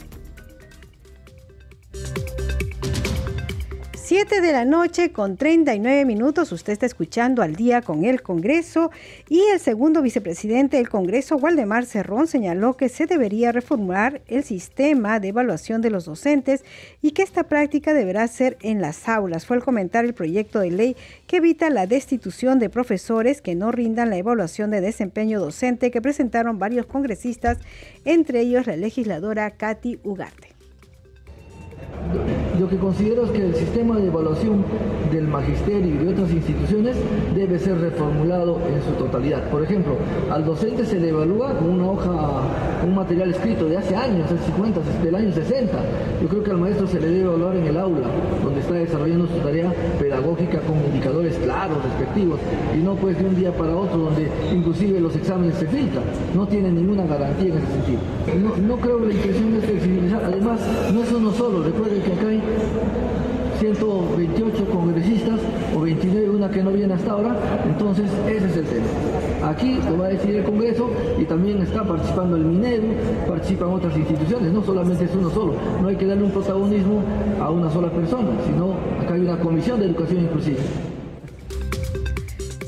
7 de la noche con 39 minutos. Usted está escuchando al día con el Congreso y el segundo vicepresidente del Congreso, Waldemar Cerrón, señaló que se debería reformular el sistema de evaluación de los docentes y que esta práctica deberá ser en las aulas. Fue el comentar el proyecto de ley que evita la destitución de profesores que no rindan la evaluación de desempeño docente que presentaron varios congresistas, entre ellos la legisladora Katy Ugarte lo que considero es que el sistema de evaluación del magisterio y de otras instituciones debe ser reformulado en su totalidad. Por ejemplo, al docente se le evalúa con una hoja, un material escrito de hace años, hace 50, del año 60. Yo creo que al maestro se le debe evaluar en el aula, donde está desarrollando su tarea pedagógica con indicadores claros, respectivos, y no pues de un día para otro, donde inclusive los exámenes se filtran. No tiene ninguna garantía en ese sentido. No, creo que la intención es flexibilizar. Además, no es uno solo. Recuerden que acá hay 128 congresistas o 29, una que no viene hasta ahora, entonces ese es el tema. Aquí lo va a decidir el Congreso y también está participando el Minedu, participan otras instituciones, no solamente es uno solo, no hay que darle un protagonismo a una sola persona, sino acá hay una comisión de educación inclusiva.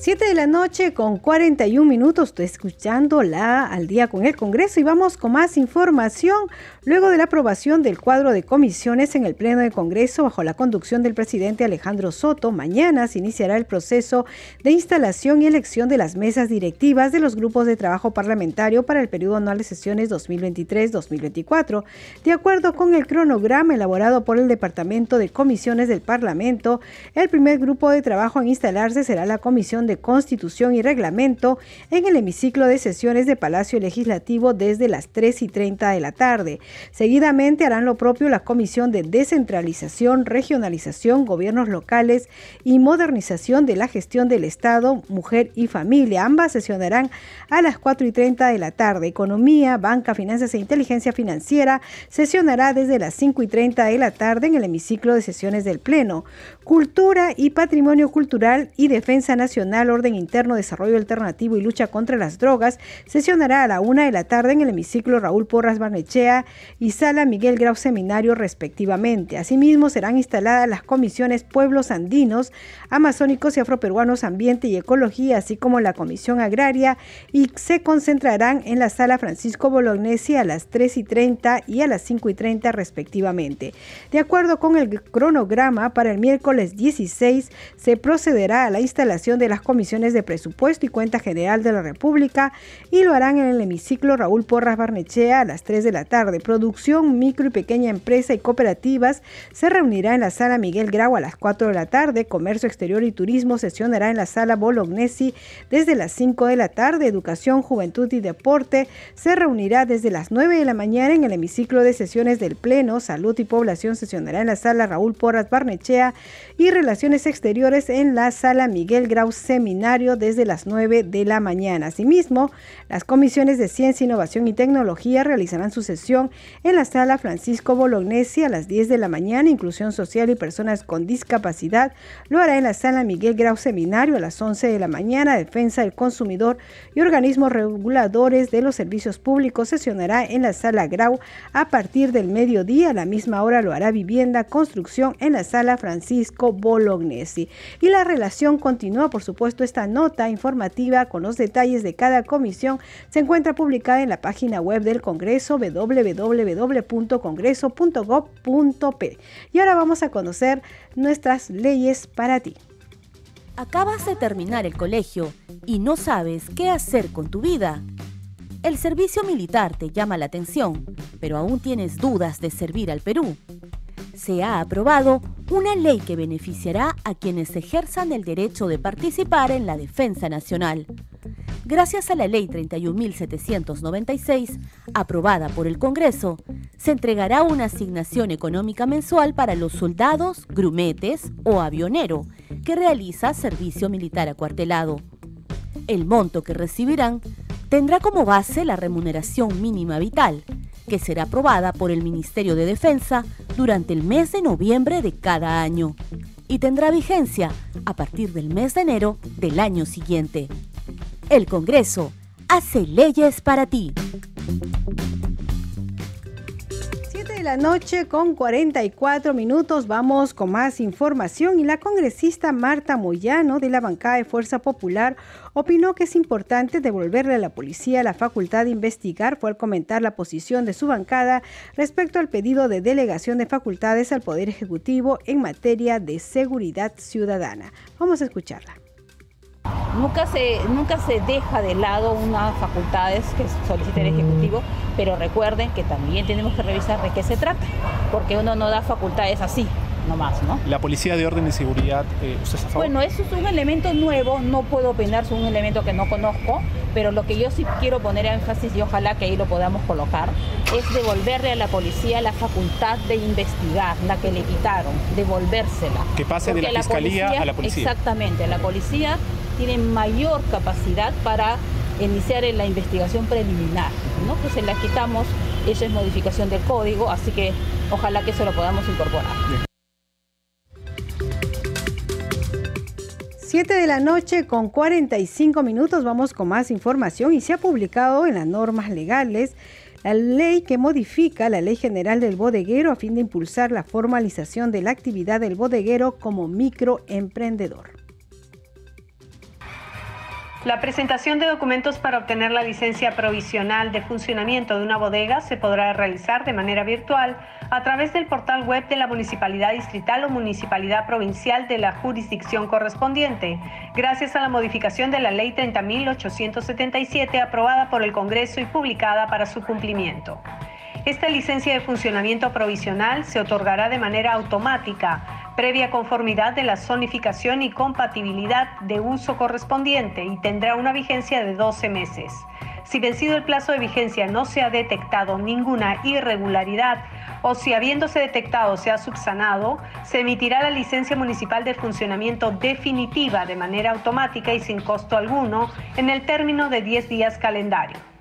7 de la noche con 41 minutos, estoy escuchando la al día con el Congreso y vamos con más información. Luego de la aprobación del cuadro de comisiones en el Pleno del Congreso bajo la conducción del presidente Alejandro Soto, mañana se iniciará el proceso de instalación y elección de las mesas directivas de los grupos de trabajo parlamentario para el periodo anual de sesiones 2023-2024. De acuerdo con el cronograma elaborado por el Departamento de Comisiones del Parlamento, el primer grupo de trabajo en instalarse será la Comisión de Constitución y Reglamento en el hemiciclo de sesiones de Palacio Legislativo desde las 3 y 30 de la tarde. Seguidamente harán lo propio la Comisión de Descentralización, Regionalización, Gobiernos Locales y Modernización de la Gestión del Estado, Mujer y Familia. Ambas sesionarán a las 4 y 30 de la tarde. Economía, Banca, Finanzas e Inteligencia Financiera sesionará desde las 5 y 30 de la tarde en el hemiciclo de sesiones del Pleno. Cultura y Patrimonio Cultural y Defensa Nacional Orden Interno, Desarrollo Alternativo y Lucha contra las Drogas, sesionará a la una de la tarde en el hemiciclo Raúl Porras Barnechea y Sala Miguel Grau Seminario, respectivamente. Asimismo, serán instaladas las comisiones Pueblos Andinos, Amazónicos y Afroperuanos Ambiente y Ecología, así como la Comisión Agraria, y se concentrarán en la Sala Francisco Bolognesi a las 3 y 30 y a las 5 y 30, respectivamente. De acuerdo con el cronograma, para el miércoles 16 se procederá a la instalación de las comisiones de presupuesto y cuenta general de la República y lo harán en el hemiciclo Raúl Porras Barnechea a las 3 de la tarde. Producción, micro y pequeña empresa y cooperativas se reunirá en la sala Miguel Grau a las 4 de la tarde. Comercio exterior y turismo sesionará en la sala Bolognesi desde las 5 de la tarde. Educación, juventud y deporte se reunirá desde las 9 de la mañana en el hemiciclo de sesiones del Pleno. Salud y población sesionará en la sala Raúl Porras Barnechea y relaciones exteriores en la sala Miguel Grau seminario desde las 9 de la mañana. Asimismo, las comisiones de Ciencia, Innovación y Tecnología realizarán su sesión en la sala Francisco Bolognesi a las 10 de la mañana. Inclusión Social y Personas con Discapacidad lo hará en la sala Miguel Grau Seminario a las 11 de la mañana. Defensa del Consumidor y organismos reguladores de los servicios públicos sesionará en la sala Grau a partir del mediodía. A la misma hora lo hará Vivienda, Construcción en la sala Francisco Bolognesi. Y la relación continúa, por supuesto, esta nota informativa con los detalles de cada comisión se encuentra publicada en la página web del Congreso www.congreso.gov.p. Y ahora vamos a conocer nuestras leyes para ti. Acabas de terminar el colegio y no sabes qué hacer con tu vida. El servicio militar te llama la atención, pero aún tienes dudas de servir al Perú se ha aprobado una ley que beneficiará a quienes ejerzan el derecho de participar en la defensa nacional. Gracias a la Ley 31.796, aprobada por el Congreso, se entregará una asignación económica mensual para los soldados, grumetes o avionero que realiza servicio militar acuartelado. El monto que recibirán tendrá como base la remuneración mínima vital, que será aprobada por el Ministerio de Defensa durante el mes de noviembre de cada año y tendrá vigencia a partir del mes de enero del año siguiente. El Congreso hace leyes para ti. 7 de la noche con 44 minutos vamos con más información y la congresista Marta Moyano de la bancada de Fuerza Popular opinó que es importante devolverle a la policía la facultad de investigar, fue al comentar la posición de su bancada respecto al pedido de delegación de facultades al Poder Ejecutivo en materia de seguridad ciudadana. Vamos a escucharla. Nunca se, nunca se deja de lado unas facultades que solicita el Ejecutivo, pero recuerden que también tenemos que revisar de qué se trata, porque uno no da facultades así, nomás, ¿no? La Policía de Orden y Seguridad, eh, ¿usted está a favor? Bueno, eso es un elemento nuevo, no puedo opinar sobre un elemento que no conozco, pero lo que yo sí quiero poner énfasis y ojalá que ahí lo podamos colocar, es devolverle a la policía la facultad de investigar, la que le quitaron, devolvérsela. Que pase de la Fiscalía a la policía. Exactamente, la policía tiene mayor capacidad para iniciar en la investigación preliminar, ¿no? Que se la quitamos, eso es modificación del código, así que ojalá que eso lo podamos incorporar. 7 de la noche con 45 minutos vamos con más información y se ha publicado en las normas legales la ley que modifica la Ley General del Bodeguero a fin de impulsar la formalización de la actividad del bodeguero como microemprendedor. La presentación de documentos para obtener la licencia provisional de funcionamiento de una bodega se podrá realizar de manera virtual a través del portal web de la Municipalidad Distrital o Municipalidad Provincial de la jurisdicción correspondiente, gracias a la modificación de la Ley 30.877 aprobada por el Congreso y publicada para su cumplimiento. Esta licencia de funcionamiento provisional se otorgará de manera automática, previa conformidad de la zonificación y compatibilidad de uso correspondiente y tendrá una vigencia de 12 meses. Si vencido el plazo de vigencia no se ha detectado ninguna irregularidad o si habiéndose detectado se ha subsanado, se emitirá la licencia municipal de funcionamiento definitiva de manera automática y sin costo alguno en el término de 10 días calendario.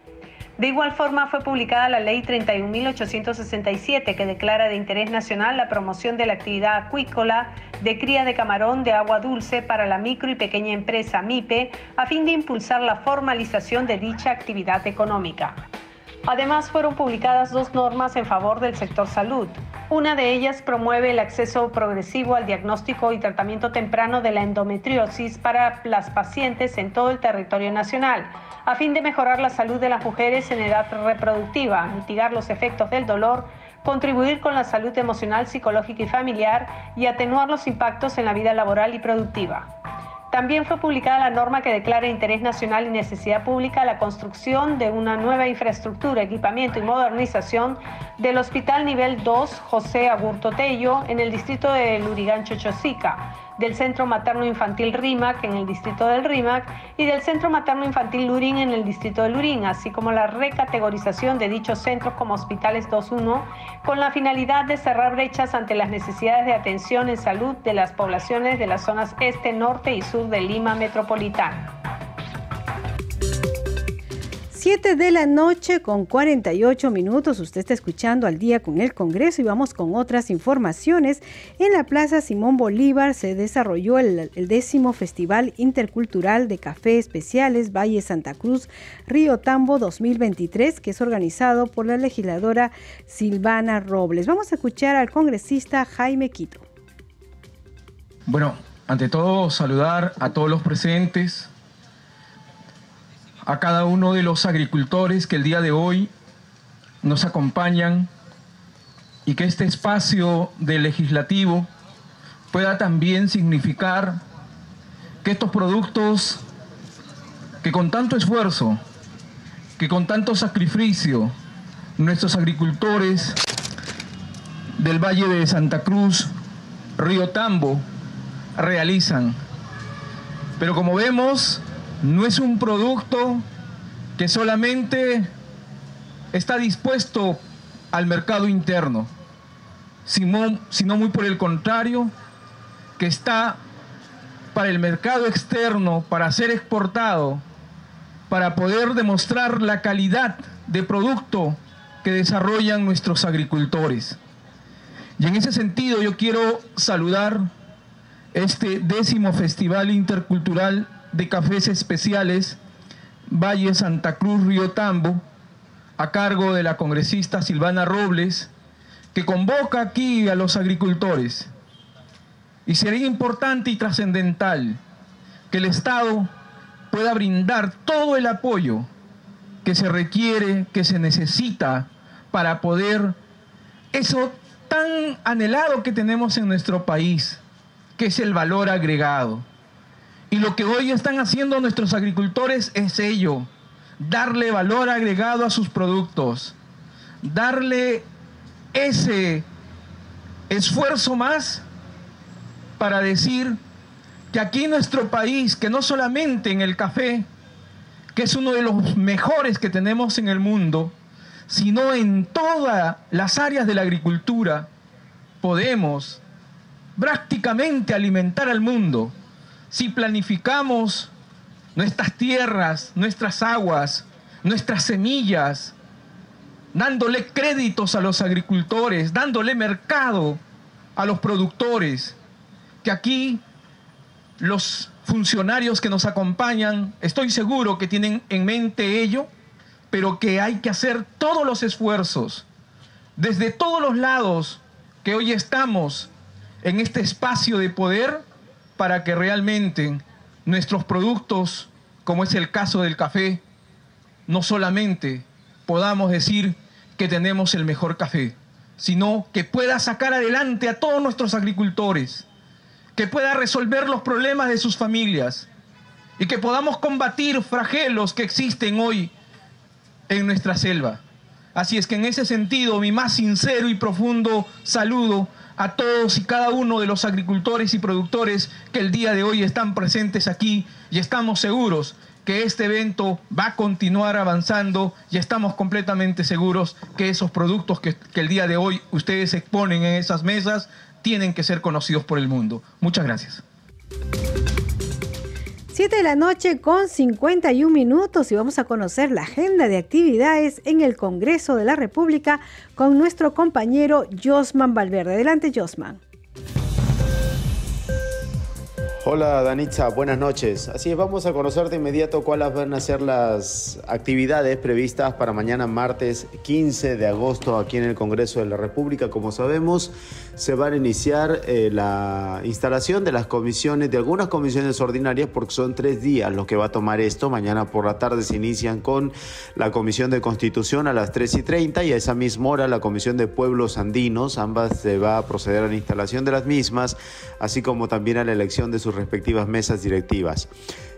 De igual forma fue publicada la Ley 31.867 que declara de interés nacional la promoción de la actividad acuícola de cría de camarón de agua dulce para la micro y pequeña empresa MIPE a fin de impulsar la formalización de dicha actividad económica. Además, fueron publicadas dos normas en favor del sector salud. Una de ellas promueve el acceso progresivo al diagnóstico y tratamiento temprano de la endometriosis para las pacientes en todo el territorio nacional, a fin de mejorar la salud de las mujeres en edad reproductiva, mitigar los efectos del dolor, contribuir con la salud emocional, psicológica y familiar y atenuar los impactos en la vida laboral y productiva. También fue publicada la norma que declara interés nacional y necesidad pública la construcción de una nueva infraestructura, equipamiento y modernización del Hospital Nivel 2 José Agurto Tello en el distrito de Lurigancho Chosica, del Centro Materno Infantil RIMAC en el distrito del RIMAC y del Centro Materno Infantil Lurín en el distrito de Lurín, así como la recategorización de dichos centros como hospitales 2.1 con la finalidad de cerrar brechas ante las necesidades de atención en salud de las poblaciones de las zonas este, norte y sur de Lima metropolitana. 7 de la noche con 48 minutos. Usted está escuchando al día con el Congreso y vamos con otras informaciones. En la Plaza Simón Bolívar se desarrolló el, el, décimo Festival Intercultural de Café Especiales Valle Santa Cruz Río Tambo 2023, que es organizado por la legisladora Silvana Robles. Vamos a escuchar al congresista Jaime Quito. Bueno, ante todo saludar a todos los presentes a cada uno de los agricultores que el día de hoy nos acompañan y que este espacio del legislativo pueda también significar que estos productos que con tanto esfuerzo, que con tanto sacrificio, nuestros agricultores del Valle de Santa Cruz, Río Tambo, realizan. Pero como vemos, no es un producto que solamente está dispuesto al mercado interno, sino, muy por el contrario, que está para el mercado externo, para ser exportado, para poder demostrar la calidad de producto que desarrollan nuestros agricultores. Y en ese sentido yo quiero saludar este décimo Festival Intercultural de Cafés Especiales Valle Santa Cruz Río Tambo, a cargo de la congresista Silvana Robles, que convoca aquí a los agricultores. Y sería importante y trascendental que el Estado pueda brindar todo el apoyo que se requiere, que se necesita para poder eso tan anhelado que tenemos en nuestro país, que es el valor agregado. Y lo que hoy están haciendo nuestros agricultores es ello, darle valor agregado a sus productos, darle ese esfuerzo más para decir que aquí en nuestro país, que no solamente en el café, que es uno de los mejores que tenemos en el mundo, sino en todas las áreas de la agricultura, podemos prácticamente alimentar al mundo si planificamos nuestras tierras, nuestras aguas, nuestras semillas, dándole créditos a los agricultores, dándole mercado a los productores, que aquí los funcionarios que nos acompañan, estoy seguro que tienen en mente ello, pero que hay que hacer todos los esfuerzos, desde todos los lados que hoy estamos en este espacio de poder, para que realmente nuestros productos, como es el caso del café, no solamente podamos decir que tenemos el mejor café, sino que pueda sacar adelante a todos nuestros agricultores, que pueda resolver los problemas de sus familias y que podamos combatir fragelos que existen hoy en nuestra selva. Así es que en ese sentido, mi más sincero y profundo saludo a todos y cada uno de los agricultores y productores que el día de hoy están presentes aquí y estamos seguros que este evento va a continuar avanzando y estamos completamente seguros que esos productos que, que el día de hoy ustedes exponen en esas mesas tienen que ser conocidos por el mundo. Muchas gracias. 7 de la noche con 51 minutos y vamos a conocer la agenda de actividades en el Congreso de la República con nuestro compañero Josman Valverde. Adelante, Josman. Hola Danitza, buenas noches. Así es, vamos a conocer de inmediato cuáles van a ser las actividades previstas para mañana martes 15 de agosto aquí en el Congreso de la República. Como sabemos, se va a iniciar eh, la instalación de las comisiones, de algunas comisiones ordinarias, porque son tres días los que va a tomar esto. Mañana por la tarde se inician con la Comisión de Constitución a las 3 y 30 y a esa misma hora la Comisión de Pueblos Andinos. Ambas se va a proceder a la instalación de las mismas, así como también a la elección de sus respectivas mesas directivas.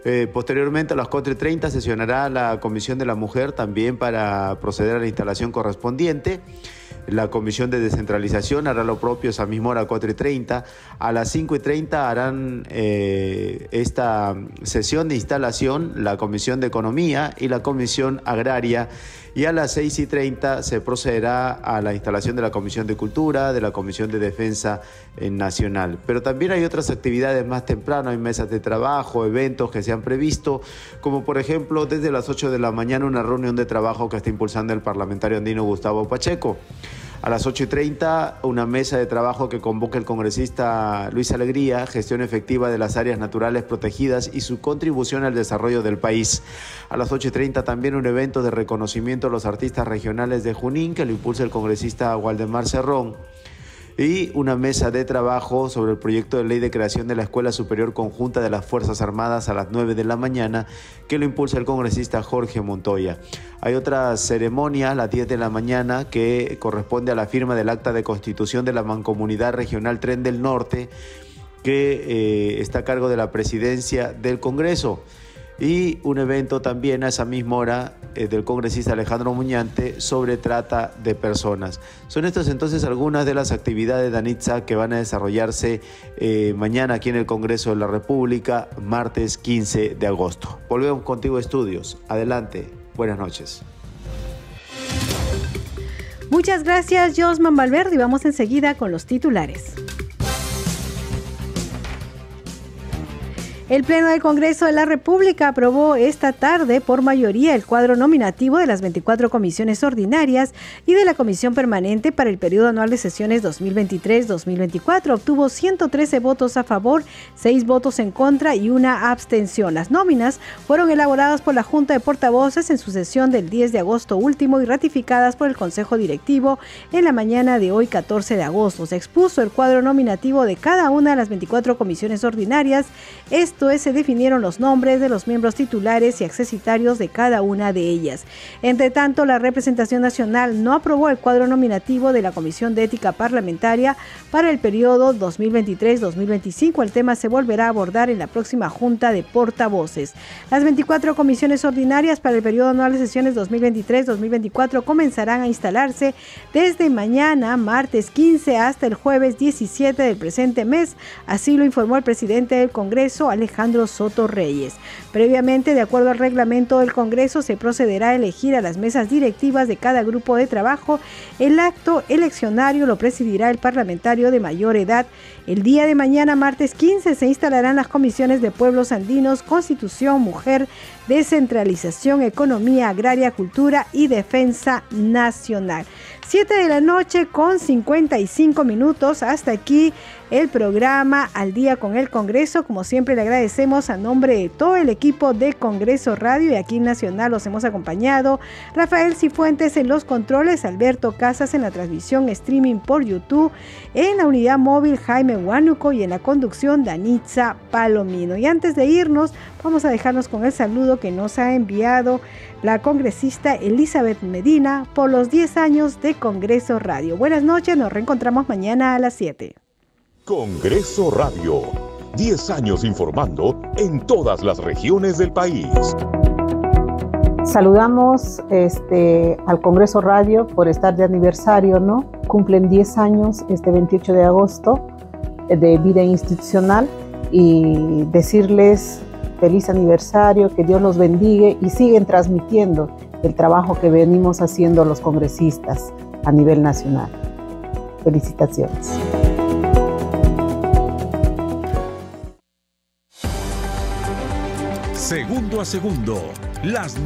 Eh, posteriormente a las 4.30 sesionará la Comisión de la Mujer también para proceder a la instalación correspondiente. La Comisión de Descentralización hará lo propio esa misma hora, 4.30. A las 5.30 harán eh, esta sesión de instalación la Comisión de Economía y la Comisión Agraria y a las 6 y 30 se procederá a la instalación de la Comisión de Cultura, de la Comisión de Defensa eh, Nacional. Pero también hay otras actividades más temprano, hay mesas de trabajo, eventos que se han previsto, como por ejemplo desde las 8 de la mañana una reunión de trabajo que está impulsando el parlamentario andino Gustavo Pacheco. A las 8 y 30, una mesa de trabajo que convoca el congresista Luis Alegría, gestión efectiva de las áreas naturales protegidas y su contribución al desarrollo del país. A las 8 y 30 también un evento de reconocimiento a los artistas regionales de Junín que lo impulsa el congresista Waldemar Cerrón y una mesa de trabajo sobre el proyecto de ley de creación de la Escuela Superior Conjunta de las Fuerzas Armadas a las 9 de la mañana que lo impulsa el congresista Jorge Montoya. Hay otra ceremonia a las 10 de la mañana que corresponde a la firma del acta de constitución de la Mancomunidad Regional Tren del Norte que eh, está a cargo de la presidencia del Congreso. Y un evento también a esa misma hora eh, del congresista Alejandro Muñante sobre trata de personas. Son estas entonces algunas de las actividades de Anitza que van a desarrollarse eh, mañana aquí en el Congreso de la República, martes 15 de agosto. Volvemos contigo, estudios. Adelante. Buenas noches. Muchas gracias, Josman Valverde, y vamos enseguida con los titulares. El Pleno del Congreso de la República aprobó esta tarde por mayoría el cuadro nominativo de las 24 comisiones ordinarias y de la Comisión Permanente para el periodo anual de sesiones 2023-2024. Obtuvo 113 votos a favor, 6 votos en contra y una abstención. Las nóminas fueron elaboradas por la Junta de Portavoces en su sesión del 10 de agosto último y ratificadas por el Consejo Directivo en la mañana de hoy 14 de agosto. Se expuso el cuadro nominativo de cada una de las 24 comisiones ordinarias. Esto es, se definieron los nombres de los miembros titulares y accesitarios de cada una de ellas. Entre tanto, la representación nacional no aprobó el cuadro nominativo de la Comisión de Ética Parlamentaria para el periodo 2023-2025. El tema se volverá a abordar en la próxima Junta de Portavoces. Las 24 comisiones ordinarias para el periodo anual de sesiones 2023-2024 comenzarán a instalarse desde mañana, martes 15, hasta el jueves 17 del presente mes. Así lo informó el presidente del Congreso, Alejandro Soto Reyes. Previamente, de acuerdo al reglamento del Congreso, se procederá a elegir a las mesas directivas de cada grupo de trabajo. El acto eleccionario lo presidirá el parlamentario de mayor edad. El día de mañana, martes 15, se instalarán las comisiones de pueblos andinos, constitución, mujer, descentralización, economía agraria, cultura y defensa nacional. 7 de la noche con 55 minutos. Hasta aquí el programa Al día con el Congreso. Como siempre le agradecemos a nombre de todo el equipo de Congreso Radio y aquí en Nacional los hemos acompañado. Rafael Cifuentes en los controles, Alberto Casas en la transmisión streaming por YouTube, en la unidad móvil Jaime Huánuco y en la conducción Danitza Palomino. Y antes de irnos, vamos a dejarnos con el saludo que nos ha enviado la congresista Elizabeth Medina por los 10 años de Congreso Radio. Buenas noches, nos reencontramos mañana a las 7. Congreso Radio, 10 años informando en todas las regiones del país. Saludamos este, al Congreso Radio por estar de aniversario, ¿no? Cumplen 10 años este 28 de agosto de vida institucional y decirles feliz aniversario, que Dios los bendiga y siguen transmitiendo el trabajo que venimos haciendo los congresistas a nivel nacional. Felicitaciones. Segundo las